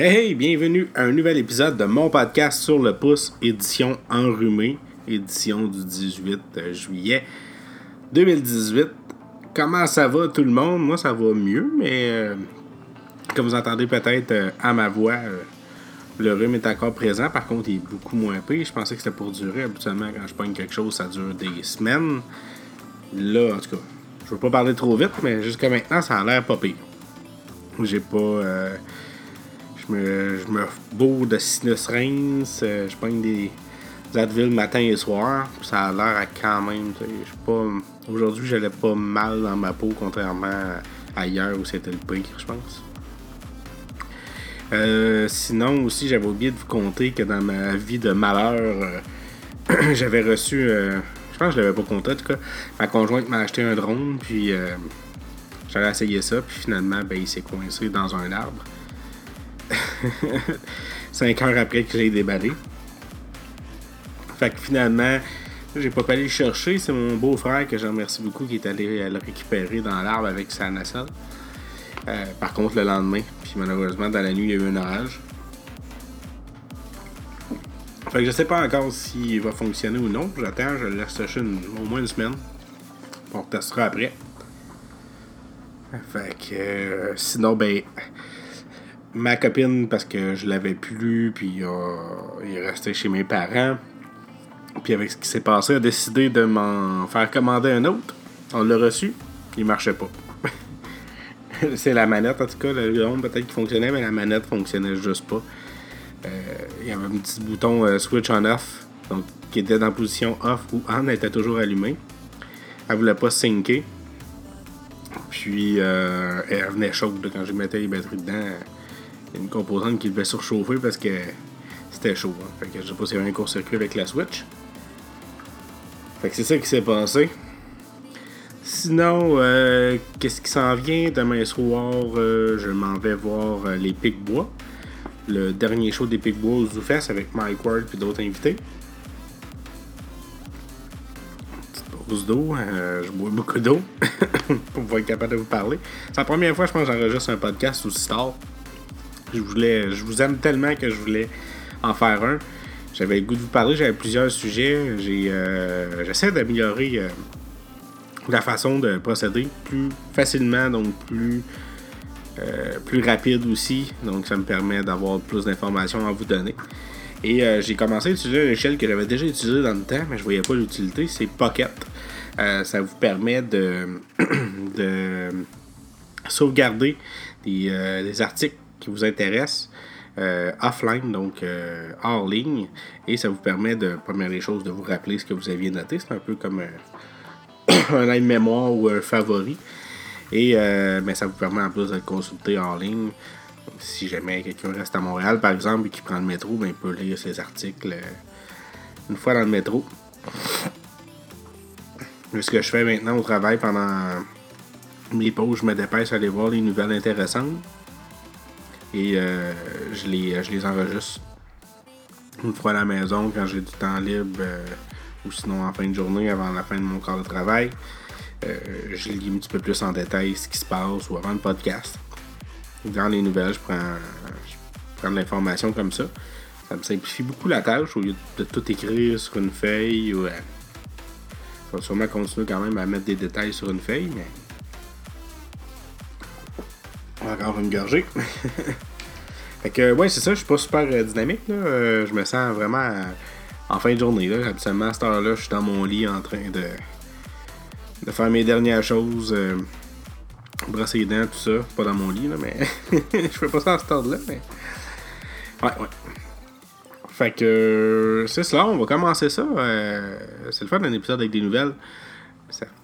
Hey, bienvenue à un nouvel épisode de mon podcast sur le pouce, édition enrhumée, édition du 18 juillet 2018. Comment ça va tout le monde? Moi, ça va mieux, mais euh, comme vous entendez peut-être euh, à ma voix, euh, le rhume est encore présent. Par contre, il est beaucoup moins pire. Je pensais que c'était pour durer. Habituellement, quand je pogne quelque chose, ça dure des semaines. Là, en tout cas, je veux pas parler trop vite, mais jusqu'à maintenant, ça a l'air pas pire. J'ai pas. Je me, je beau de sinus rince. je pogne des, Advil matin et soir. Ça a l'air à quand même. Pas. Aujourd'hui, j'allais pas mal dans ma peau, contrairement à hier où c'était le pire, je pense. Euh, sinon, aussi, j'avais oublié de vous compter que dans ma vie de malheur, euh, j'avais reçu. Euh, je pense que je l'avais pas compté en tout cas. Ma conjointe m'a acheté un drone, puis j'allais essayer ça, puis finalement, ben, il s'est coincé dans un arbre. Cinq heures après que j'ai déballé. Fait que finalement, j'ai pas pu aller le chercher. C'est mon beau-frère que je remercie beaucoup qui est allé le récupérer dans l'arbre avec sa nacelle. Euh, par contre, le lendemain, puis malheureusement, dans la nuit, il y a eu un orage. Fait que je sais pas encore s'il va fonctionner ou non. J'attends, je le laisse sécher au moins une semaine. On testera après. Fait que euh, sinon, ben, ma copine, parce que je l'avais plus, puis euh, il est resté chez mes parents. Puis avec ce qui s'est passé, a décidé de m'en faire commander un autre. On l'a reçu, il marchait pas. c'est la manette, en tout cas, le drone peut-être qui fonctionnait, mais la manette fonctionnait juste pas. Euh, il y avait un petit bouton euh, switch on off, donc qui était dans position off ou on, elle était toujours allumée. Elle voulait pas syncer. Puis euh, elle venait chaude quand je mettais les batteries dedans. Il y a une composante qui devait surchauffer parce que c'était chaud. Hein. Fait que je sais pas s'il y avait un court-circuit avec la Switch. Fait que c'est ça qui s'est passé. Sinon, euh, qu'est-ce qui s'en vient? Demain soir? Euh, je m'en vais voir euh, les Pic-Bois. Le dernier show des Pic-Bois au ZooFest avec Mike Ward et d'autres invités. Petite pause d'eau. je bois beaucoup d'eau pour pouvoir être capable de vous parler. C'est la première fois, je pense, que j'enregistre un podcast aussi tard. Je voulais, je vous aime tellement que je voulais en faire un. J'avais le goût de vous parler, j'avais plusieurs sujets. j'essaie d'améliorer la façon de procéder plus facilement, donc plus, euh, plus rapide aussi. Donc ça me permet d'avoir plus d'informations à vous donner. Et euh, j'ai commencé à utiliser une échelle que j'avais déjà utilisée dans le temps, mais je voyais pas l'utilité, c'est Pocket. Euh, ça vous permet de, de sauvegarder des, articles qui vous intéressent offline, donc hors ligne, et ça vous permet de, première des choses, de vous rappeler ce que vous aviez noté. C'est un peu comme un aide-mémoire ou un favori. Et euh, mais ça vous permet en plus de le consulter en ligne. si jamais quelqu'un reste à Montréal, par exemple, et qui prend le métro, ben, il peut lire ses articles euh, une fois dans le métro. Ce que je fais maintenant au travail pendant mes pauses, je me dépêche à aller voir les nouvelles intéressantes. Et euh, je, les, je les enregistre une fois à la maison quand j'ai du temps libre ou sinon en fin de journée, avant la fin de mon corps de travail. Euh, je lis un petit peu plus en détail ce qui se passe ou avant le podcast. Dans les nouvelles, je prends, prends de l'information comme ça. Ça me simplifie beaucoup la tâche au lieu de tout écrire sur une feuille. Ou, euh, je vais sûrement continuer quand même à mettre des détails sur une feuille, mais. Encore une gorgée. fait que, ouais, c'est ça, je suis pas super euh, dynamique. Là. je me sens vraiment en fin de journée. Là. Habituellement, à cette heure-là, je suis dans mon lit en train de, de faire mes dernières choses. Euh, brosser les dents, tout ça. Pas dans mon lit, là, mais je fais pas ça à cette heure-là. Mais... Ouais, ouais. Fait que euh, c'est cela, on va commencer ça. Euh, c'est le fun d'un épisode avec des nouvelles.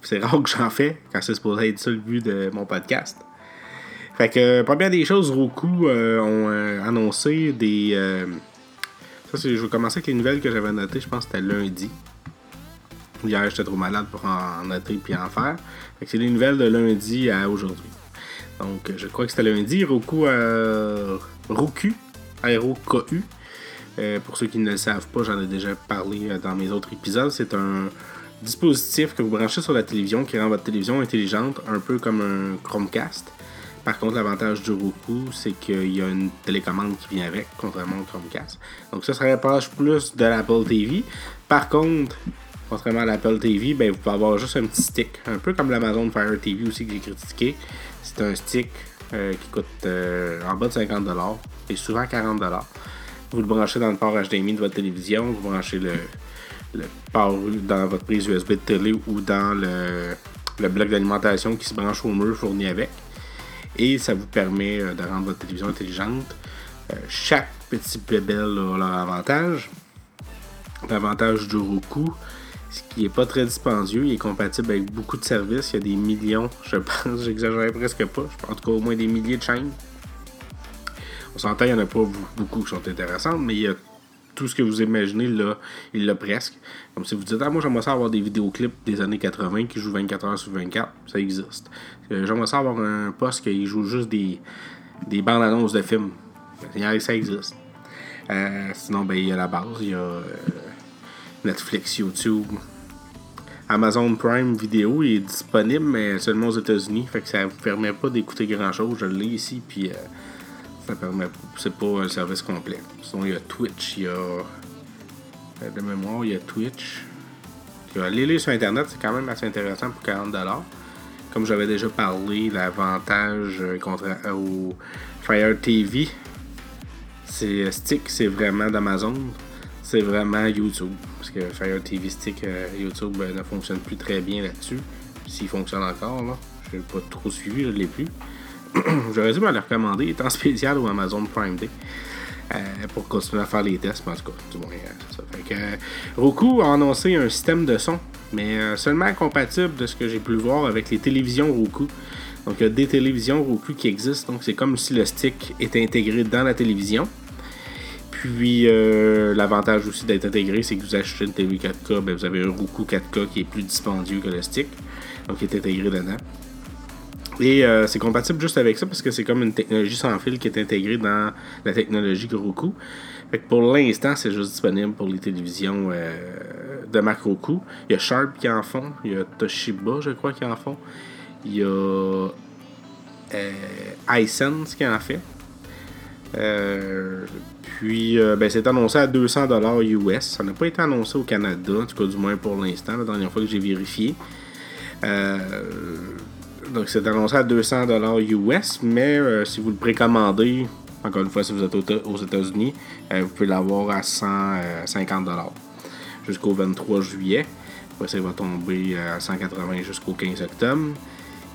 C'est rare que j'en fais quand c'est supposé être ça le but de mon podcast. Fait que, première des choses, Roku ont annoncé des, je vais commencer avec les nouvelles que j'avais notées, je pense que c'était lundi. Hier, j'étais trop malade pour en noter et en faire. c'est les nouvelles de lundi à aujourd'hui. Donc, je crois que c'était lundi. Roku, euh, Roku, R-O-K-U. Euh, pour ceux qui ne le savent pas, j'en ai déjà parlé euh, dans mes autres épisodes. C'est un dispositif que vous branchez sur la télévision qui rend votre télévision intelligente, un peu comme un Chromecast. Par contre, l'avantage du Roku, c'est qu'il y a une télécommande qui vient avec, contrairement au Chromecast. Donc ça, ça rapproche plus de l'Apple TV. Par contre, contrairement à l'Apple TV, ben, vous pouvez avoir juste un petit stick. Un peu comme l'Amazon Fire TV aussi que j'ai critiqué. C'est un stick euh, qui coûte euh, en bas de 50$ et souvent 40$. Vous le branchez dans le port HDMI de votre télévision, vous branchez le, le port dans votre prise USB de télé ou dans le, le bloc d'alimentation qui se branche au mur fourni avec et ça vous permet euh, de rendre votre télévision intelligente. Euh, chaque petit bébel a leur avantage. L'avantage du Roku, ce qui n'est pas très dispendieux, il est compatible avec beaucoup de services. Il y a des millions, je pense, j'exagère presque pas. Je pense en tout cas au moins des milliers de chaînes. On s'entend, il n'y en a pas beaucoup qui sont intéressantes, mais il y a tout ce que vous imaginez, là, il l'a presque. Comme si vous dites, ah, moi j'aimerais ça avoir des vidéoclips des années 80 qui jouent 24 heures sur 24, ça existe. Euh, j'aimerais ça avoir un poste qui joue juste des, des bandes annonces de films. Ça existe. Euh, sinon, ben, il y a la base, il y a euh, Netflix, YouTube. Amazon Prime Vidéo est disponible, mais seulement aux États-Unis. Fait que ça ne vous permet pas d'écouter grand chose. Je l'ai ici, puis ça permet. C'est pas un service complet. Sinon, il y a Twitch, il y a. Euh, de mémoire, il y a Twitch. Aller lire sur Internet, c'est quand même assez intéressant pour 40$. Comme j'avais déjà parlé, l'avantage euh, euh, au Fire TV, c'est Stick, c'est vraiment d'Amazon. C'est vraiment YouTube. Parce que Fire TV Stick, YouTube ne fonctionne plus très bien là-dessus. S'il fonctionne encore, là. Je n'ai pas trop suivi, je ne l'ai plus. J'aurais dû me le recommander. En spécial au Amazon Prime Day. Euh, pour continuer à faire les tests, mais en tout cas, du moins, euh, euh, Roku a annoncé un système de son, mais seulement compatible de ce que j'ai pu voir avec les télévisions Roku. Donc, il y a des télévisions Roku qui existent, donc c'est comme si le stick était intégré dans la télévision. Puis, l'avantage aussi d'être intégré, c'est que vous achetez une télé 4K, ben, vous avez un Roku 4K qui est plus dispendieux que le stick, donc il est intégré dedans. Et euh, c'est compatible juste avec ça parce que c'est comme une technologie sans fil qui est intégrée dans la technologie Roku. Fait que pour l'instant, c'est juste disponible pour les télévisions euh, de Mac Roku. Il y a Sharp qui en font, il y a Toshiba, je crois, qui en font. Il y a euh, qui en fait. puis, ben, c'est annoncé à 200$ US. Ça n'a pas été annoncé au Canada, en tout cas, du moins pour l'instant, la dernière fois que j'ai vérifié. Euh, donc c'est annoncé à 200$ US, mais euh, si vous le précommandez, encore une fois, si vous êtes aux États-Unis, euh, vous pouvez l'avoir à 150$ euh, jusqu'au 23 juillet. Après ça, va tomber à 180 jusqu'au 15 octobre.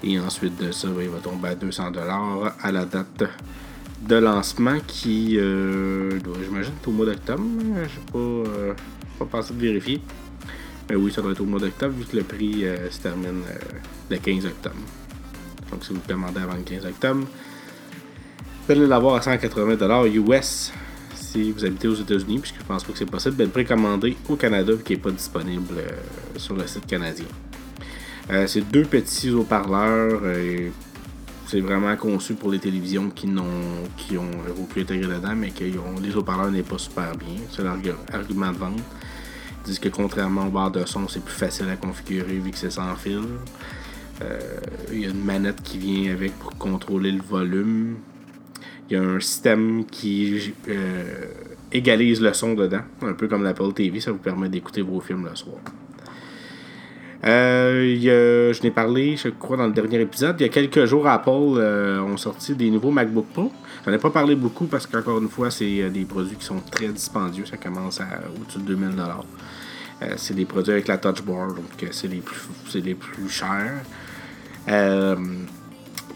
Et ensuite de ça, il va tomber à 200$ à la date de lancement qui, j'imagine, est au mois d'octobre. Je sais pas, pas pensé de vérifier. Mais oui, ça doit être au mois d'octobre vu que le prix se termine le 15 octobre. Donc, si vous le commandez avant le 15 octobre, vous allez l'avoir à 180$ US si vous habitez aux États-Unis, puisque je pense pas que c'est possible le précommander au Canada qui n'est pas disponible euh, sur le site canadien. Euh, c'est deux petits haut-parleurs. Euh, c'est vraiment conçu pour les télévisions qui, n'ont, qui ont Roku intégré dedans, mais que ont, les haut-parleurs n'est pas super bien. C'est l'argument de vente. Ils disent que contrairement au bar de son, c'est plus facile à configurer vu que c'est sans fil. Euh, il y a une manette qui vient avec pour contrôler le volume. Il y a un système qui euh, égalise le son dedans, un peu comme l'Apple TV, ça vous permet d'écouter vos films le soir. Euh, je n'ai parlé, je crois, dans le dernier épisode. Il y a quelques jours, Apple ont sorti des nouveaux MacBook Pro. J'en ai pas parlé beaucoup parce qu'encore une fois, c'est des produits qui sont très dispendieux. Ça commence à au-dessus de 2000$. c'est des produits avec la Touch Bar, donc c'est les c'est les plus chers. Euh,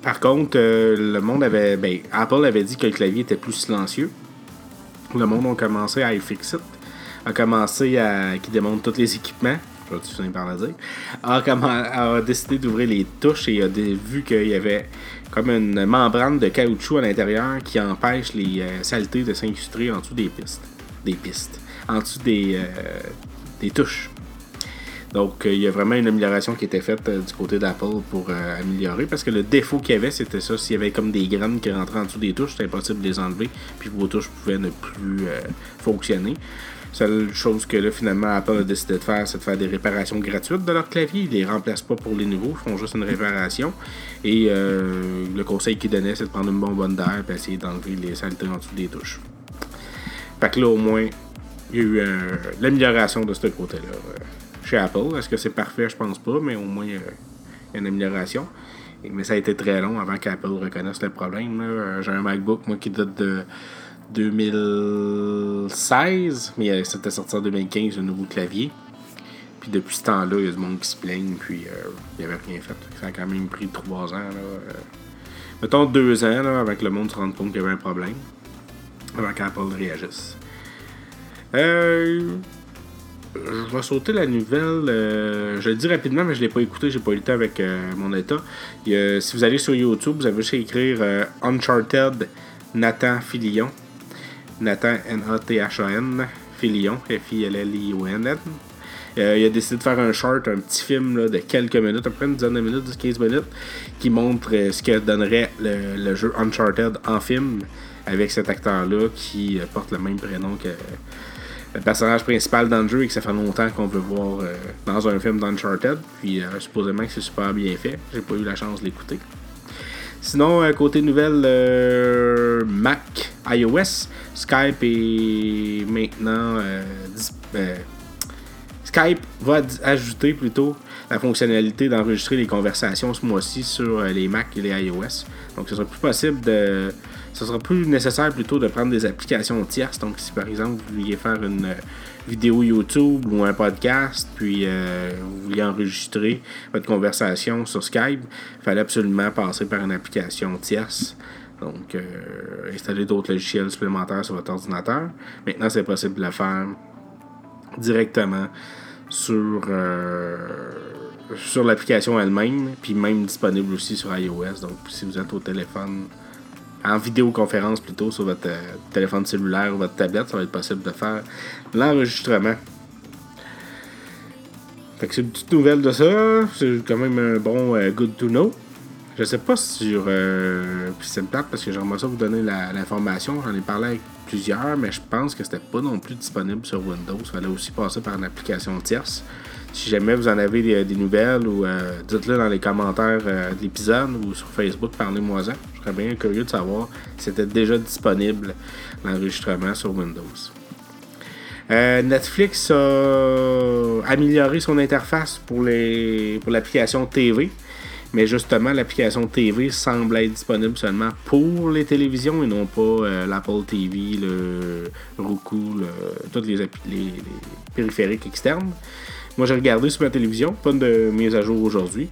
par contre, euh, le monde avait. Ben, Apple avait dit que le clavier était plus silencieux. Le monde a commencé à iFixit, a commencé à. qui démontre tous les équipements. Je par le dire. A, décidé d'ouvrir les touches et a vu qu'il y avait comme une membrane de caoutchouc à l'intérieur qui empêche les euh, saletés de s'incruster en dessous des pistes. Des pistes. En dessous des, des touches. Donc, il y a vraiment une amélioration qui était faite du côté d'Apple pour améliorer. Parce que le défaut qu'il y avait, c'était ça. S'il y avait comme des graines qui rentraient en dessous des touches, c'était impossible de les enlever. Puis vos touches pouvaient ne plus fonctionner. Seule chose que là, finalement, Apple a décidé de faire, c'est de faire des réparations gratuites de leur clavier. Ils les remplacent pas pour les nouveaux, ils font juste une réparation. Et euh, le conseil qu'ils donnaient, c'est de prendre une bonbonne d'air et essayer d'enlever les saletés en dessous des touches. Fait que là, au moins, il y a eu euh, l'amélioration de ce côté-là. Euh, Apple, est-ce que c'est parfait? Je pense pas, mais au moins, il y a une amélioration. Mais ça a été très long avant qu'Apple reconnaisse le problème. J'ai un MacBook, qui date de 2016, mais c'était sorti en 2015 le nouveau clavier. Puis depuis ce temps-là, il y a du monde qui se plaigne, puis euh, il n'y avait rien fait. Ça a quand même pris trois ans. Euh, mettons deux ans là, avec le monde se rendre compte qu'il y avait un problème. Avant qu'Apple réagisse. Euh, je vais sauter la nouvelle. je le dis rapidement, mais je ne l'ai pas écouté. J'ai pas eu le temps avec mon état. si vous allez sur YouTube, vous avez juste à écrire Uncharted Nathan Filion. Nathan N-A-T-H-A-N, Filion, F-I-L-L-I-O-N. Euh, il a décidé de faire un short, un petit film de quelques minutes, à peu près une dizaine de minutes, 15 minutes, qui montre euh, ce que donnerait le, jeu Uncharted en film avec cet acteur-là qui euh, porte le même prénom que le personnage principal jeu et que ça fait longtemps qu'on veut voir dans un film d'Uncharted. Puis supposément que c'est super bien fait. J'ai pas eu la chance de l'écouter. Sinon, côté nouvelle Mac, iOS, Skype est maintenant euh, euh, Skype va ajouter plutôt la fonctionnalité d'enregistrer les conversations ce mois-ci sur euh, les Mac et les iOS. Donc, ce sera plus possible de. Ce sera plus nécessaire plutôt de prendre des applications tierces. Donc, si par exemple vous vouliez faire une vidéo YouTube ou un podcast, puis vous vouliez enregistrer votre conversation sur Skype, il fallait absolument passer par une application tierce. Donc, euh, installer d'autres logiciels supplémentaires sur votre ordinateur. Maintenant, c'est possible de le faire directement sur, euh, sur l'application elle-même, puis même disponible aussi sur iOS. Donc, si vous êtes au téléphone, en vidéoconférence plutôt, sur votre euh, téléphone cellulaire ou votre tablette, ça va être possible de faire l'enregistrement. Fait que c'est une petite nouvelle de ça. C'est quand même un bon good to know. Je sais pas sur. Euh, puis c'est parce que j'aimerais ça vous donner l'information. J'en ai parlé avec plusieurs, mais je pense que c'était pas non plus disponible sur Windows. Il fallait aussi passer par une application tierce. Si jamais vous en avez des, nouvelles ou euh, dites-le dans les commentaires euh, de l'épisode ou sur Facebook, parlez-moi-en. Je serais bien curieux de savoir si c'était déjà disponible l'enregistrement sur Windows. Netflix a amélioré son interface pour l'application pour TV. Mais justement, l'application TV semble être disponible seulement pour les télévisions et non pas euh, l'Apple TV, le Roku, le, tous les, périphériques externes. Moi, j'ai regardé sur ma télévision, pas de mise à jour aujourd'hui.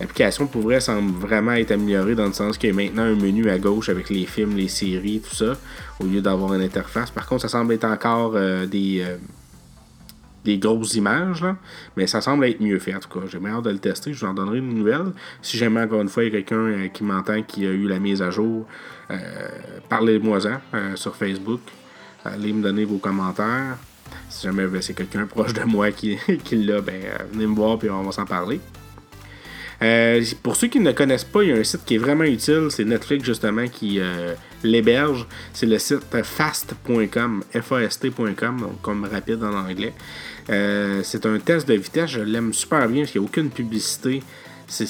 L'application pour vrai semble vraiment être améliorée dans le sens qu'il y a maintenant un menu à gauche avec les films, les séries, tout ça, au lieu d'avoir une interface. Par contre, ça semble être encore euh, des, euh, des grosses images, là, mais ça semble être mieux fait en tout cas. J'ai hâte de le tester, je vous en donnerai une nouvelle. Si jamais encore une fois il y a quelqu'un euh, qui m'entend qui a eu la mise à jour, parlez-moi-en sur Facebook. Allez me donner vos commentaires. Si jamais ben, c'est quelqu'un proche de moi qui, l'a, ben, venez me voir et on va s'en parler. pour ceux qui ne connaissent pas, il y a un site qui est vraiment utile, c'est Netflix justement qui l'héberge. C'est le site fast.com, fast.com, donc comme rapide en anglais. Euh, c'est un test de vitesse, je l'aime super bien parce qu'il n'y a aucune publicité. C'est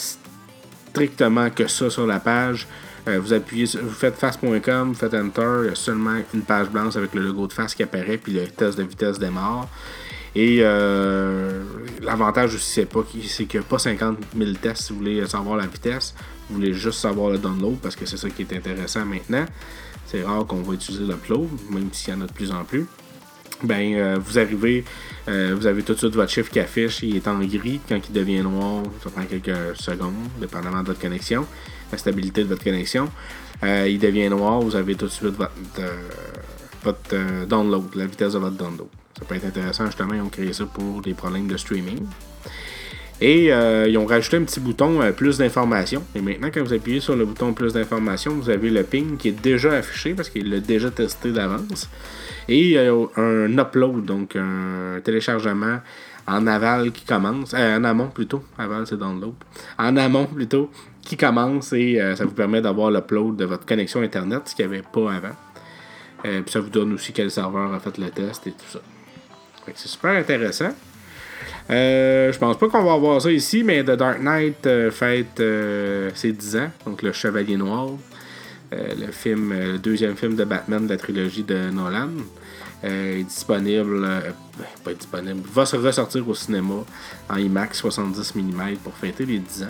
strictement que ça sur la page. Euh, vous appuyez, vous faites fast.com, vous faites enter, il y a seulement une page blanche avec le logo de fast qui apparaît, puis le test de vitesse démarre. Et euh, l'avantage aussi, c'est pas c'est qu'il n'y a pas 50 000 tests si vous voulez savoir la vitesse. Vous voulez juste savoir le download parce que c'est ça qui est intéressant maintenant. C'est rare qu'on va utiliser l'upload, même s'il y en a de plus en plus ben euh, vous arrivez, euh, vous avez tout de suite votre chiffre qui affiche, il est en gris. Quand il devient noir, ça prend quelques secondes, dépendamment de votre connexion, la stabilité de votre connexion. Euh, il devient noir, vous avez tout de suite votre, votre download, la vitesse de votre download. Ça peut être intéressant, justement, ils ont créé ça pour des problèmes de streaming. Et ils ont rajouté un petit bouton plus d'informations. Et maintenant, quand vous appuyez sur le bouton plus d'informations, vous avez le ping qui est déjà affiché parce qu'il l'a déjà testé d'avance. Et un upload, donc un téléchargement en aval qui commence, euh, en amont plutôt, aval c'est l'autre, en amont plutôt, qui commence et ça vous permet d'avoir l'upload de votre connexion Internet, ce qu'il n'y avait pas avant. puis ça vous donne aussi quel serveur a fait le test et tout ça. c'est super intéressant. Euh, je pense pas qu'on va avoir ça ici, mais The Dark Knight fête ses 10 ans, donc le Chevalier Noir. le film, le deuxième film de Batman de la trilogie de Nolan. Euh, est disponible, euh, pas disponible, va se ressortir au cinéma en IMAX 70 mm pour fêter les 10 ans.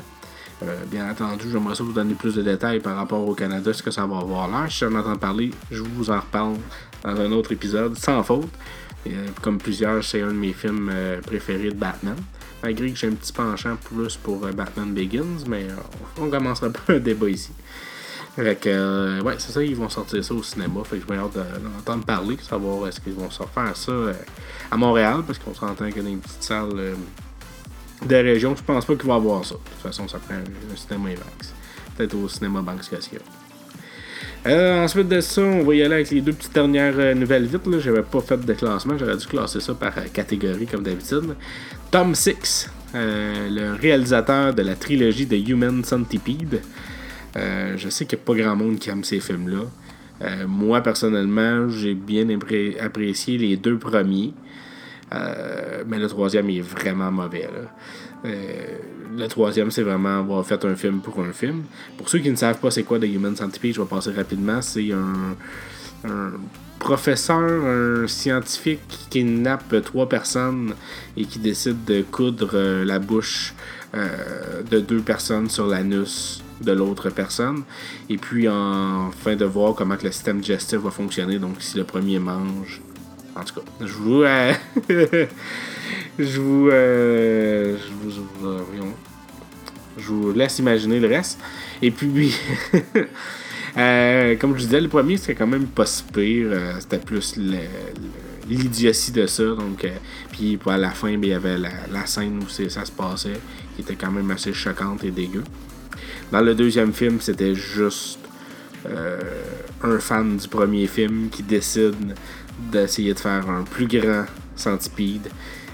Euh, bien entendu, j'aimerais ça vous donner plus de détails par rapport au Canada, ce que ça va avoir l'air. Si j'en entends parler, je vous en reparle dans un autre épisode, sans faute. Comme plusieurs, c'est un de mes films préférés de Batman. Malgré que j'ai un petit penchant plus pour Batman Begins, mais on commencera pas un débat ici. Fait que, euh, ouais, c'est ça, ils vont sortir ça au cinéma. Fait que je vais hâte d'entendre parler, savoir est-ce qu'ils vont faire ça euh, à Montréal, parce qu'on s'entend qu'il y a une petite salle euh, de région. Je pense pas qu'il va y avoir ça. De toute façon, ça prend un, cinéma Banks. Peut-être au cinéma Banks euh, ensuite de ça, on va y aller avec les deux petites dernières nouvelles vite. J'avais pas fait de classement, j'aurais dû classer ça par catégorie comme d'habitude. Tom Six, le réalisateur de la trilogie de Human Centipede. Euh, je sais qu'il n'y a pas grand monde qui aime ces films-là. Euh, moi, personnellement, j'ai bien apprécié les deux premiers. Euh, mais le troisième est vraiment mauvais. Le troisième, c'est vraiment avoir fait un film pour un film. Pour ceux qui ne savent pas c'est quoi The Human Centipede, je vais passer rapidement. C'est un, professeur, un scientifique qui kidnappe trois personnes et qui décide de coudre la bouche de deux personnes sur l'anus de l'autre personne. Et puis, enfin, de voir comment que le système digestif va fonctionner. Donc, si le premier mange. En tout cas, je vous. Euh, je vous. Euh, je vous. Euh, je vous laisse imaginer le reste. Et puis, comme je disais, le premier, c'était quand même pas si pire. c'était plus l'idiotie de ça. Donc, puis à la fin, ben, il y avait la, scène où ça se passait, qui était quand même assez choquante et dégueu. Dans le deuxième film, c'était juste euh, un fan du premier film qui décide d'essayer de faire un plus grand centipede.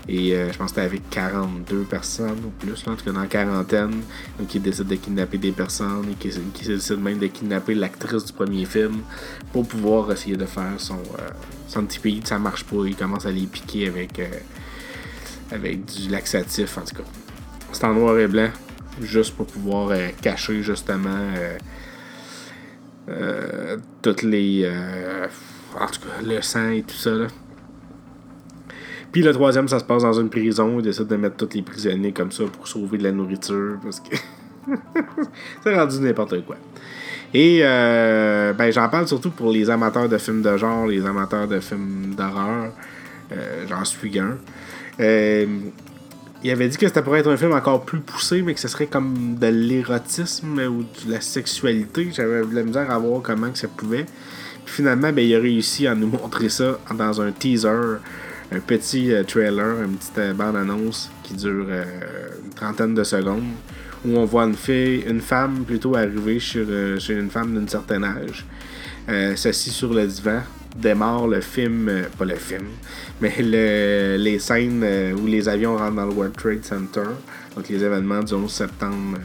Et euh, je pense que c'était avec 42 personnes ou plus, en tout cas dans la quarantaine. Donc il décide de kidnapper des personnes et qui, décide même de kidnapper l'actrice du premier film pour pouvoir essayer de faire son euh, centipede. Ça marche pas, il commence à les piquer avec, avec du laxatif en tout cas. C'est en noir et blanc juste pour pouvoir euh, cacher justement euh, euh, toutes les. en tout cas, le sang et tout ça. Là. Puis le troisième, ça se passe dans une prison. Ils décident de mettre tous les prisonniers comme ça pour sauver de la nourriture. Parce que. c'est rendu n'importe quoi. Et ben, j'en parle surtout pour les amateurs de films de genre, les amateurs de films d'horreur. J'en suis un il avait dit que c'était pour être un film encore plus poussé, mais que ce serait comme de l'érotisme ou de la sexualité. J'avais de la misère à voir comment que ça pouvait. Puis finalement, ben, il a réussi à nous montrer ça dans un teaser, un petit euh, trailer, une petite euh, bande-annonce qui dure euh, une trentaine de secondes, où on voit une fille, une femme plutôt arriver chez, une femme d'un certain âge, s'assis sur le divan, démarre le film, pas le film, mais les scènes où les avions rentrent dans le World Trade Center, donc les événements du 11 septembre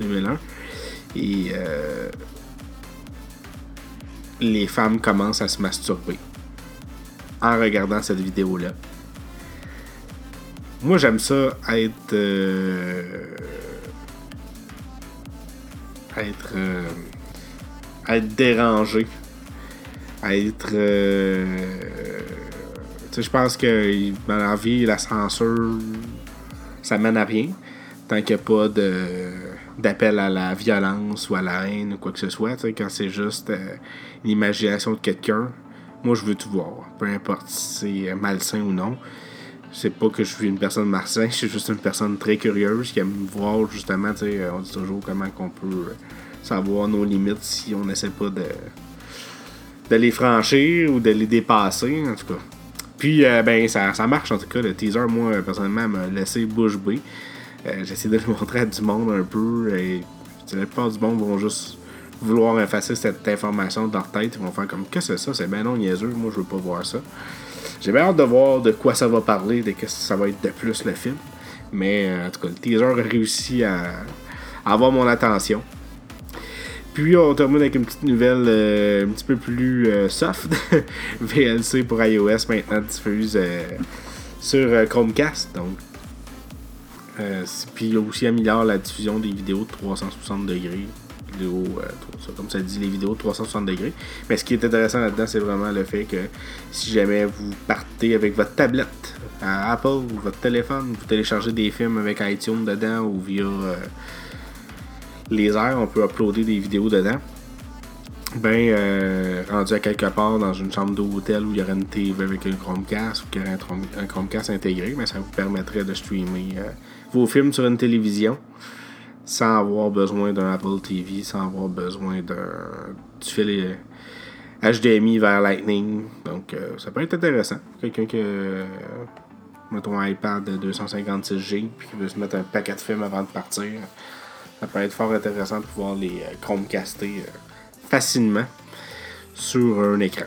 2001. Euh, Et les femmes commencent à se masturber en regardant cette vidéo-là. Moi, j'aime ça être. être. être dérangé être. Euh, je pense que dans la vie, la censure, ça mène à rien. Tant qu'il n'y a pas d'appel à la violence ou à la haine ou quoi que ce soit, quand c'est juste euh, l'imagination de quelqu'un, moi je veux tout voir. Peu importe si c'est malsain ou non. C'est pas que je suis une personne malsaine, je suis juste une personne très curieuse qui aime voir justement, on dit toujours comment on peut savoir nos limites si on n'essaie pas de de les franchir ou de les dépasser, en tout cas. Puis, euh, ben, ça, ça, marche, en tout cas. Le teaser, moi, personnellement, m'a laissé bouche bée. Euh, J'essaie de le montrer à du monde un peu. Et la plupart du monde vont juste vouloir effacer cette information de leur tête. Ils vont faire comme que c'est ça, c'est bien non niaiseux, moi je veux pas voir ça. J'ai bien hâte de voir de quoi ça va parler, de qu'est-ce que ça va être de plus le film. Mais euh, en tout cas, le teaser a réussi à, avoir mon attention. Puis on termine avec une petite nouvelle euh, un petit peu plus euh, soft. VLC pour iOS maintenant diffuse sur Chromecast. Donc, puis il a aussi amélioré la diffusion des vidéos de 360 degrés euh, comme ça dit, les vidéos 360 degrés. Mais ce qui est intéressant là-dedans, c'est vraiment le fait que si jamais vous partez avec votre tablette à Apple ou votre téléphone, vous téléchargez des films avec iTunes dedans ou via euh, les airs, on peut uploader des vidéos dedans. Ben, euh, rendu à quelque part dans une chambre d'hôtel où il y aurait une TV avec un Chromecast ou qu'il y aurait un, Chromecast intégré, mais ça vous permettrait de streamer vos films sur une télévision sans avoir besoin d'un Apple TV, sans avoir besoin d'un du fil HDMI vers Lightning. Donc, euh, ça peut être intéressant. Quelqu'un qui a, mettons, un iPad de 256G puis qui veut se mettre un paquet de films avant de partir. Ça peut être fort intéressant de pouvoir les euh, Chromecaster euh, facilement sur un écran.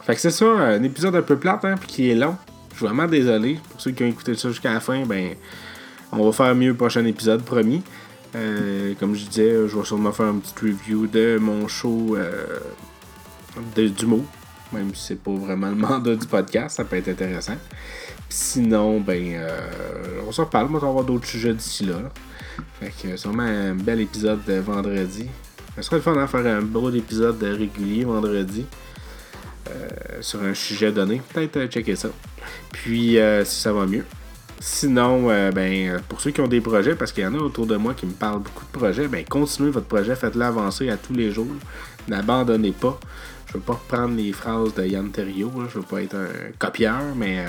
Fait que c'est ça, un épisode un peu plate, hein, puis qui est long. Je suis vraiment désolé. Pour ceux qui ont écouté ça jusqu'à la fin, ben on va faire mieux le prochain épisode, promis. Euh, comme je disais, je vais sûrement faire un petit review de mon show euh, de, d'humour. Même si c'est pas vraiment le mandat du podcast, ça peut être intéressant. sinon, ben, euh, on s'en reparle. Moi, on va avoir d'autres sujets d'ici là. Fait que sûrement un bel épisode de vendredi. Ce serait le fun de faire un beau épisode régulier vendredi. sur un sujet donné. Peut-être checker ça. Puis, si ça va mieux, Sinon, euh, ben, pour ceux qui ont des projets, parce qu'il y en a autour de moi qui me parlent beaucoup de projets, ben, continuez votre projet, faites-le avancer à tous les jours. N'abandonnez pas. Je veux pas reprendre les phrases de Yann Terrio, je veux pas être un copieur, mais euh,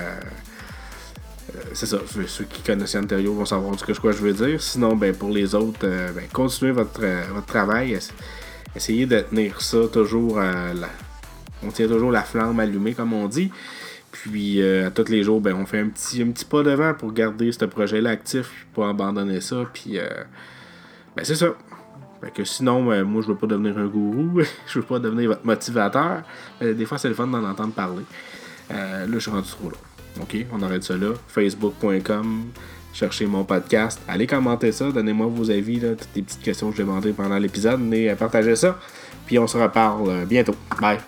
euh, c'est ça. Ceux qui connaissent Yann Terrio vont savoir ce que je veux dire. Sinon, ben, pour les autres, ben, continuez votre, votre travail. Essayez de tenir ça toujours la... On tient toujours la flamme allumée, comme on dit. Puis euh, à tous les jours, ben, on fait un petit, un petit pas devant pour garder ce projet-là actif, pour abandonner ça. Puis euh, ben, c'est ça. Fait que sinon, ben, moi je veux pas devenir un gourou, je veux pas devenir votre motivateur. Des fois c'est le fun d'en entendre parler. Euh, là, je suis rendu trop là. OK, on arrête ça là. Facebook.com, cherchez mon podcast. Allez commenter ça, donnez-moi vos avis, toutes les petites questions que j'ai demandées pendant l'épisode. Mais partagez ça. Puis on se reparle bientôt. Bye.